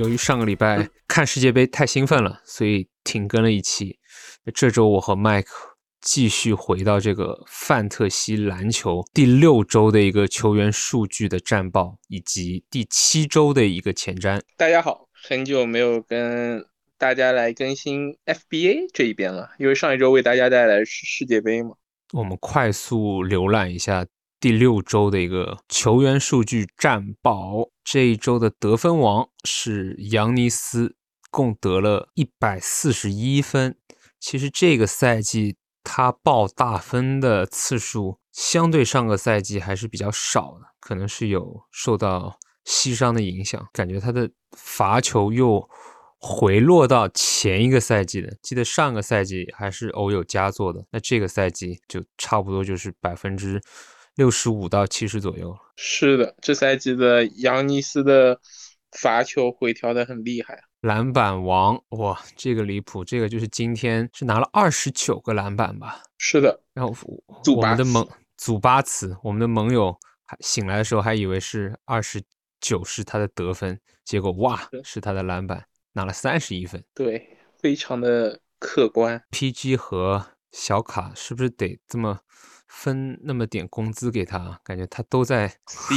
由于上个礼拜看世界杯太兴奋了，所以停更了一期。这周我和麦克继续回到这个范特西篮球第六周的一个球员数据的战报，以及第七周的一个前瞻。大家好，很久没有跟大家来更新 FBA 这一边了，因为上一周为大家带来是世界杯嘛。我们快速浏览一下第六周的一个球员数据战报。这一周的得分王是扬尼斯，共得了一百四十一分。其实这个赛季他报大分的次数相对上个赛季还是比较少的，可能是有受到膝伤的影响，感觉他的罚球又回落到前一个赛季的。记得上个赛季还是偶有佳作的，那这个赛季就差不多就是百分之六十五到七十左右。是的，这赛季的扬尼斯的罚球回调的很厉害。篮板王，哇，这个离谱！这个就是今天是拿了二十九个篮板吧？是的。然后我们的盟祖巴茨，我们的盟友还醒来的时候还以为是二十九是他的得分，结果哇，是他的篮板，拿了三十一分。对，非常的客观。PG 和小卡是不是得这么分那么点工资给他？感觉他都在 C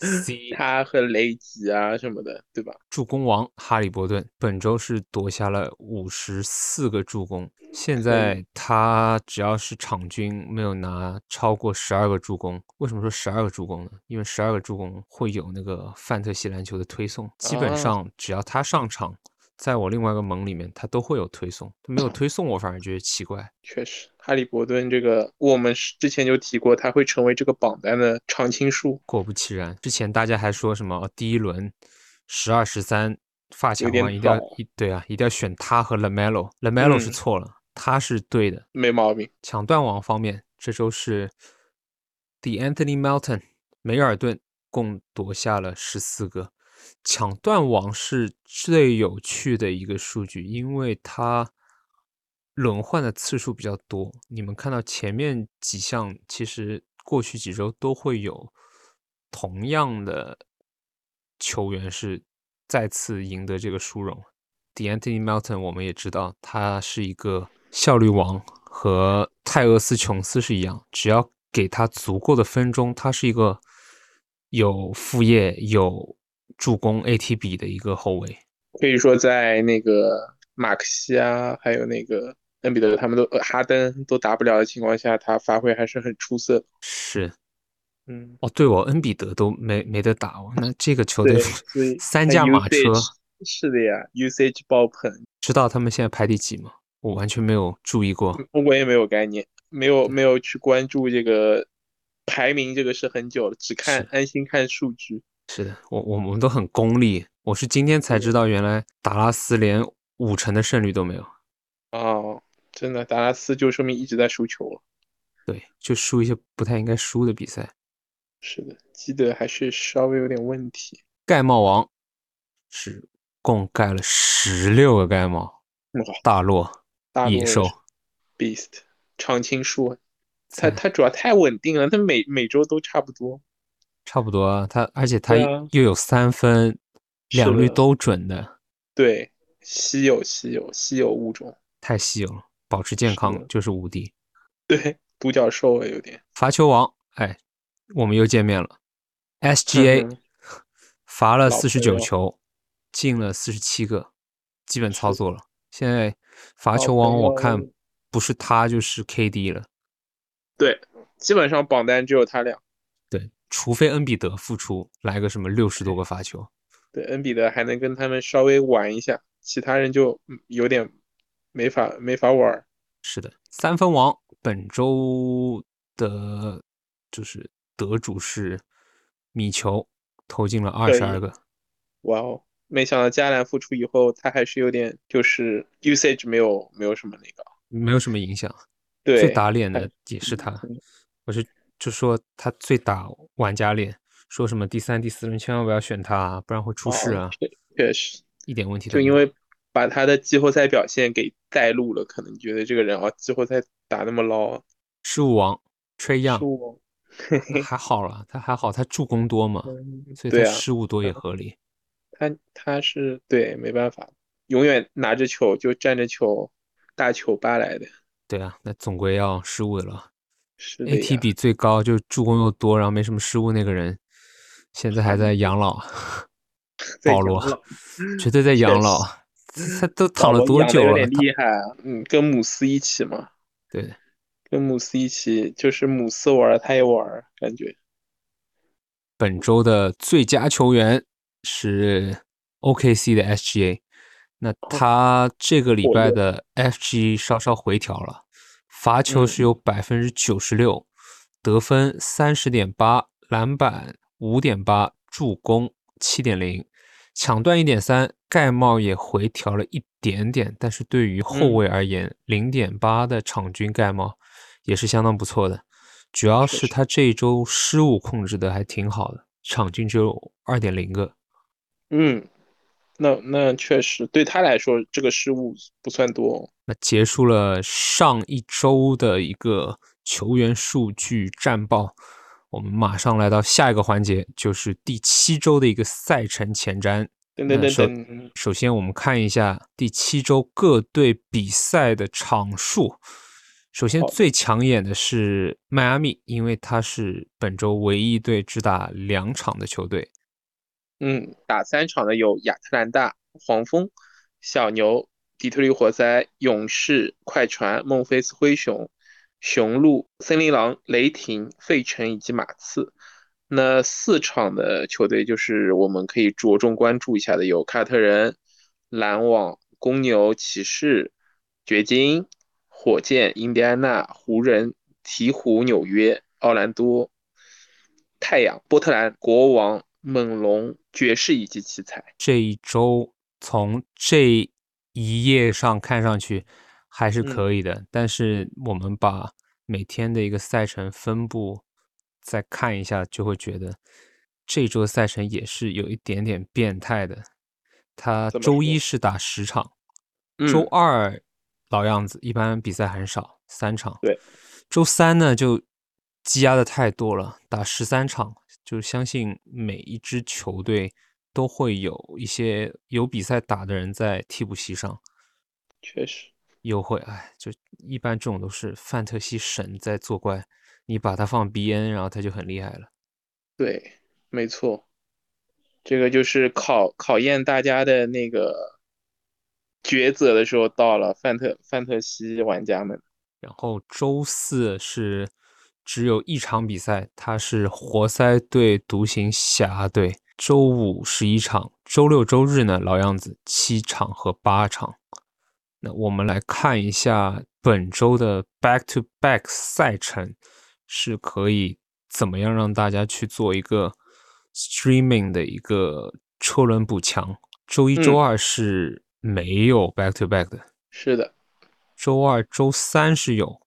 C，。他和雷吉啊什么的，对吧？助攻王哈利伯顿本周是夺下了五十四个助攻，现在他只要是场均没有拿超过十二个助攻。为什么说十二个助攻呢？因为十二个助攻会有那个范特西篮球的推送，基本上只要他上场。在我另外一个盟里面，他都会有推送，他没有推送，我反而觉得奇怪。确实，哈利伯顿这个，我们之前就提过，他会成为这个榜单的常青树。果不其然，之前大家还说什么第一轮十二十三发卡王一定要一对啊，一定要选他和 Lamelo，Lamelo 是错了，他是对的，没毛病。抢断王方面，这周是 The Anthony Melton 梅尔顿共夺下了十四个。抢断王是最有趣的一个数据，因为它轮换的次数比较多。你们看到前面几项，其实过去几周都会有同样的球员是再次赢得这个殊荣。D'Anthony Melton 我们也知道，他是一个效率王，和泰厄斯琼斯是一样，只要给他足够的分钟，他是一个有副业有。助攻 ATB 的一个后卫，可以说在那个马克西啊，还有那个恩比德他们都哈登都打不了的情况下，他发挥还是很出色。是，嗯，哦，对哦，恩比德都没没得打哦，那这个球队 三驾马车。是的呀，usage 爆棚。知道他们现在排第几吗？我完全没有注意过，我也没有概念，没有没有去关注这个排名，这个是很久了，只看安心看数据。是的，我我们都很功利。我是今天才知道，原来达拉斯连五成的胜率都没有。哦，真的，达拉斯就说明一直在输球了。对，就输一些不太应该输的比赛。是的，基德还是稍微有点问题。盖帽王是共盖了十六个盖帽。大洛，野兽，Beast，常青树。他他主要太稳定了，他每每周都差不多。差不多啊，他而且他又有三分，两率都准的。对，稀有稀有稀有物种，太稀有了，保持健康就是无敌。对，独角兽啊，有点。罚球王，哎，我们又见面了。SGA 罚了四十九球，进了四十七个，基本操作了。现在罚球王我看不是他就是 KD 了。对，基本上榜单只有他俩。除非恩比德复出来个什么六十多个罚球，对，恩比德还能跟他们稍微玩一下，其他人就有点没法没法玩。是的，三分王本周的就是得主是米球，投进了二十二个。哇哦，没想到加兰复出以后，他还是有点就是 usage 没有没有什么那个，没有什么影响。对，最打脸的也是他，我是。就说他最打玩家脸，说什么第三、第四轮千万不要选他，不然会出事啊！确实，一点问题都没有。就因为把他的季后赛表现给带路了，可能觉得这个人啊，季后赛打那么捞。失误王吹样，失误还好了，他还好，他助攻多嘛，所以他失误多也合理。他他是对没办法，永远拿着球就站着球，大球扒来的。对啊，那总归要失误的了。是 AT 比最高，就助攻又多，然后没什么失误那个人，现在还在养老。保罗绝对在养老，他都 躺了多久了？点厉害啊，嗯，跟姆斯一起嘛，对，跟姆斯一起，就是姆斯玩儿他也玩儿，感觉。本周的最佳球员是 OKC 的 SGA，那他这个礼拜的 FG 稍稍回调了，罚球是有百分之九十六，得分三十点八，篮板五点八，助攻七点零，抢断一点三，盖帽也回调了一点点，但是对于后嗯卫而言，零点八的场均盖帽也是相当不错的。主要是他这一周失误控制的还挺好的，场均只有二点零个。嗯，那那确实对他来说，这个失误不算多哦。那结束了上一周的一个球员数据战报，我们马上来到下一个环节，就是第七周的一个赛程前瞻。噔噔噔噔，首先，我们看一下第七周各队比赛的场数。首先，最抢眼的是迈阿密，因为它是本周唯一一队只打两场的球队。嗯，打三场的有亚特兰大、黄蜂、小牛、底特律活塞、勇士、快船、孟菲斯灰熊、雄鹿、森林狼、雷霆、费城以及马刺。那四场的球队就是我们可以着重关注一下的，有凯尔特人、篮网、公牛、骑士、掘金、火箭、印第安纳、湖人、鹈鹕、纽约、奥兰多、太阳、波特兰、国王、猛龙、爵士以及奇才。这一周从这一页上看上去还是嗯可以的，但是我们把每天的一个赛程分布再看一下，就会觉得这周赛程也是有一点点变态的。他周一是打十场，嗯周二老样子，一般比赛很少，三场。对，周三呢就积压的太多了，打十三场，就相信每一支球队都会有一些有比赛打的人在替补席上确实，又会。哎，就一般这种都是范特西神在作怪，你把他放 BN，然后他就很厉害了。对，没错，这个就是考考验大家的那个抉择的时候到了，范特范特西玩家们。然后周四是只有一场比赛，它是活塞对独行侠队。周五十一场，周六周日呢，老样子七场和八场。那我们来看一下本周的 back to back 赛程，是可以怎么样让大家去做一个 streaming 的一个车轮补强。周一、周嗯二是没有 back to back 的，是的，周二、周三是有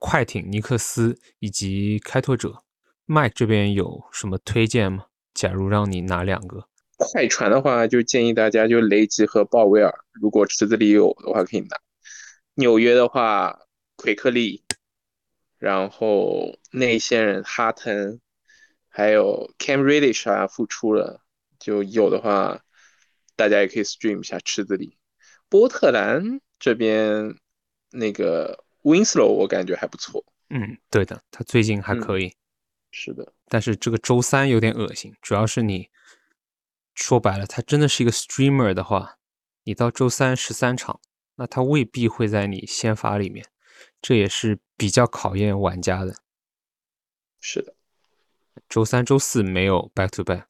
快艇、尼克斯以及开拓者。Mike 这边有什么推荐吗？假如让你拿两个，快船的话就建议大家就雷吉和鲍威尔，如果池子里有的话可以拿。纽约的话，奎克利，然后内线人哈腾，还有 Cam Reddish 啊复出了，就有的话，大家也可以 stream 一下池子里。波特兰这边那个 Winslow 我感觉还不错，嗯，对的，他最近还嗯可以，是的，但是这个周三有点恶心，主要是你说白了，他真的是一个 streamer 的话，你到周三十三场，那他未必会在你先发里面，这也是比较考验玩家的。是的，周三、周四没有 back to back，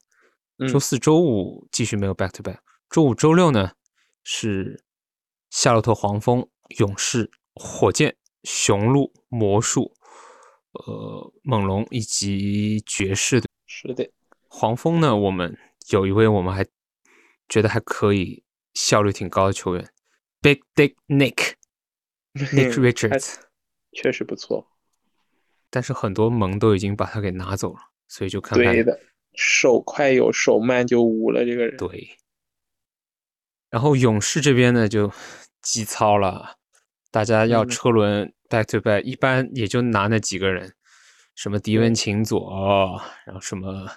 嗯。周四周五继续没有 back to back，周五、周六呢是夏洛特黄蜂、勇士、火箭、雄鹿、魔术、呃猛龙以及爵士的。是的，黄蜂呢，我们有一位我们还觉得还可以，效率挺高的球员，Big Dick Nick Nick Richards，确实不错，但是很多盟都已经把他给拿走了，所以就看看对的，手快有，手慢就无了，这个人。对，然后勇士这边呢就 基操了，大家要嗯车轮 back to back，、一般也就拿那几个人，什么迪文对琴佐，然后什么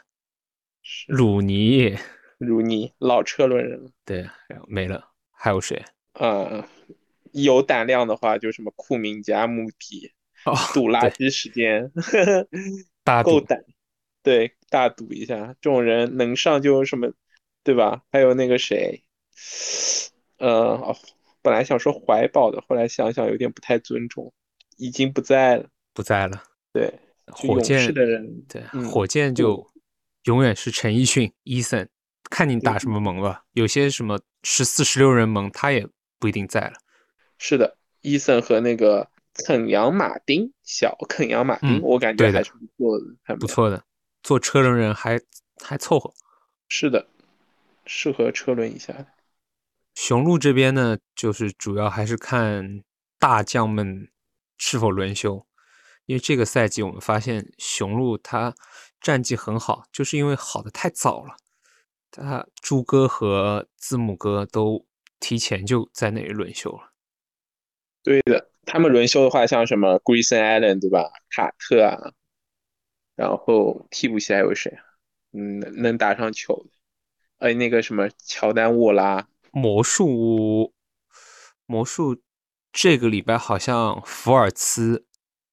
鲁尼，鲁尼老车轮人了。对，没了。还有谁？呃，有胆量的话，就什么库明加、穆迪、哦，赌垃圾时间，大 够胆，对，大赌一下，这种人能上就什么，对吧？还有那个谁，呃，哦，本来想说怀抱的，后来想想有点不太尊重，已经不在了。不在了。对，火箭士的人，对，嗯火箭就永远是陈奕迅、伊森，看你打什么盟吧。有些什么十四、十六人盟，他也不一定在了。是的，伊森和那个肯扬马丁，小肯扬马丁，嗯我感觉还是不错的，他们俩。不错的，做车轮人还还凑合。是的，适合车轮一下的。雄鹿这边呢，就是主要还是看大将们是否轮休，因为这个赛季我们发现雄鹿他战绩很好，就是因为好的太早了。他朱哥和字母哥都提前就在那里轮休了。对的，他们轮休的话，像什么 Grayson Allen 对吧？卡特啊，然后替补席还有谁？嗯，能打上球的，呃，那个什么乔丹沃拉，魔术，魔术这个礼拜好像福尔茨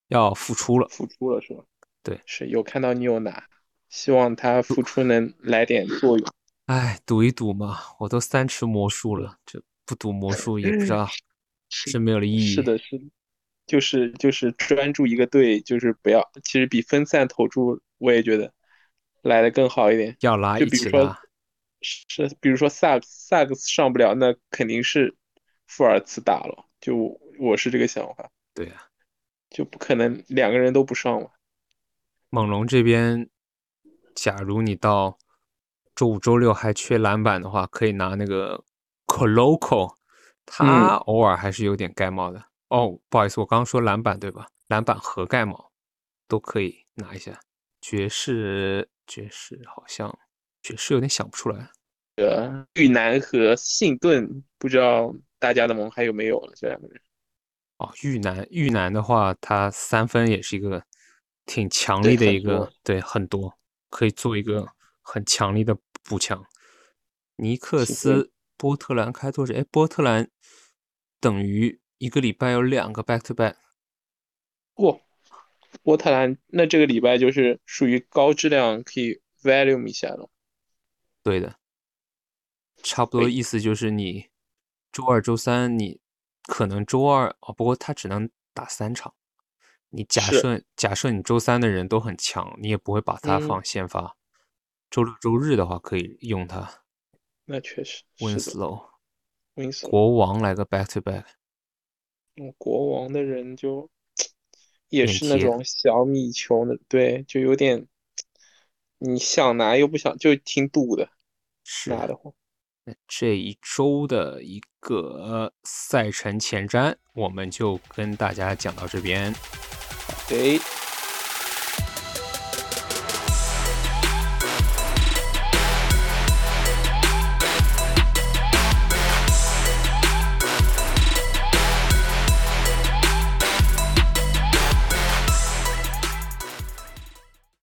要复出了。复出了是吧？对，是有看到你有拿，希望他复出能来点作用。哎，赌一赌嘛，我都三持魔术了，这不赌魔术也不知道，是没有了意义。是的，是的，就是就是专注一个队，就是不要，其实比分散投注，我也觉得来的更好一点。要拉一起拉，是，比如说萨萨克斯上不了，那肯定是富尔茨打了，就我是这个想法，对啊。就不可能两个人都不上嘛。猛龙这边，假如你到周五、周六还缺篮板的话，可以拿那个 Coloco，他偶尔还是有点盖帽的。哦，不好意思，我刚刚说篮板对吧？篮板和盖帽都可以拿一下。爵士，爵士好像爵士有点想不出来。呃玉南和信顿，不知道大家的盟还有没有了这两个人。哦，玉南，玉南的话，他三分也是一个挺强力的一个多，对，很多可以做一个很强力的补强。尼克斯、波特兰开拓者，哎，波特兰等于一个礼拜有两个 back to back，不，波特兰那这个礼拜就是属于高质量可以 value 一下了。对的，差不多意思就是你周二、周三你可能周二哦，不过他只能打三场。你假设假设你周三的人都很强，你也不会把他嗯放先发。周六周日的话可以用他。那确实 Winslow，Winslow，国王来个 back to back，嗯国王的人就 也是那种小米球的，对，就有点你想拿又不想，就挺堵的，是拿的话。那这一周的一个赛程前瞻，我们就跟大家讲到这边。对。